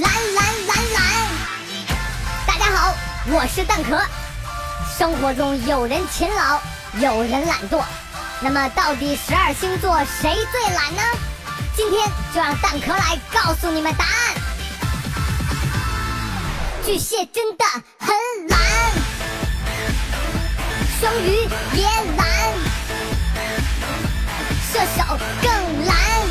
蓝蓝蓝蓝大家好我是蛋壳。生活中有人勤劳有人懒惰那么到底十二星座谁最懒呢？今天就让蛋壳来告诉你们答案。巨蟹真的很懒。双鱼也懒。射手更懒。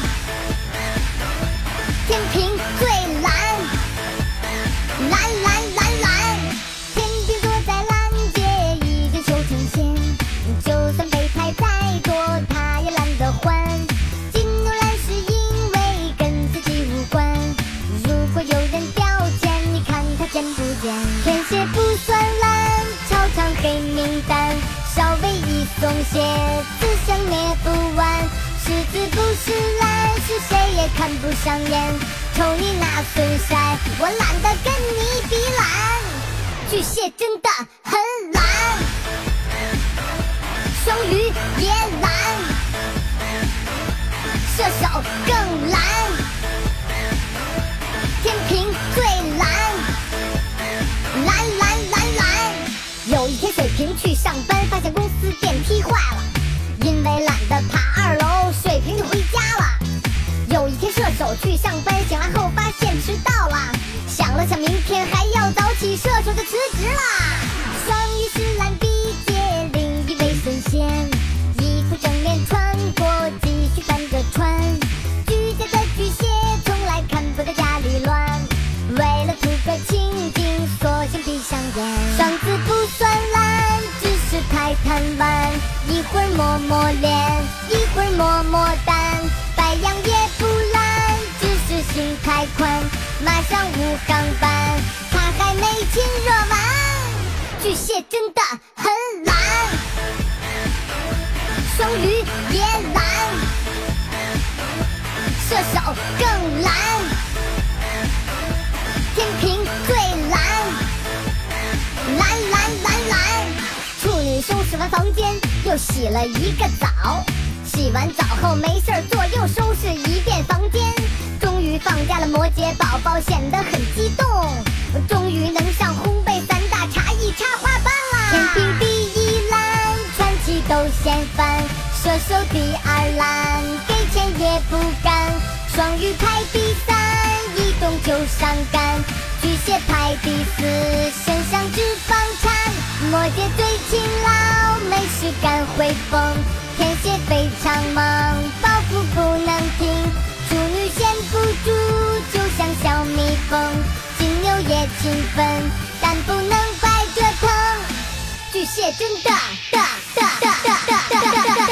见不见？天蝎不算懒，超长黑名单，稍微一松懈，思想灭不完。狮子不是懒，是谁也看不上眼。瞅你那损色，我懒得跟你比懒。巨蟹真的很懒，双鱼也懒，射手更懒，去上班，发现公司电梯坏了，因为懒得爬二楼，水瓶就回家了。有一天射手去上班，醒来后发现迟到了，想了想明天还要早起，射手就辞职了。双鱼是懒比肩，另一位神仙，衣服正面穿过，继续反着穿。居家的巨蟹从来看不得家里乱，为了图个清静，索性闭上眼。双 子会儿摸摸蛋。白羊也不懒，只是心太宽，马上无钢板，他还没亲热完。巨蟹真的很懒，双鱼也懒，射手更懒，天平最懒，懒。懒。懒。懒。处女收拾完房间，又洗了一个澡。洗完澡后没事儿做，又收拾一遍房间。终于放假了，摩羯宝宝显得很激动。终于能上烘焙三大茶艺插花班啦！天平第一懒，传奇都嫌烦。射手第二懒，给钱也不干。双鱼排第三，一动就伤感。巨蟹排第四，身上脂肪馋。摩羯最勤劳，没事干会疯。非常忙，包袱不能停。处女闲不住，就像小蜜蜂。金牛也勤奋，但不能白折腾。巨蟹真的的的的的的的的的。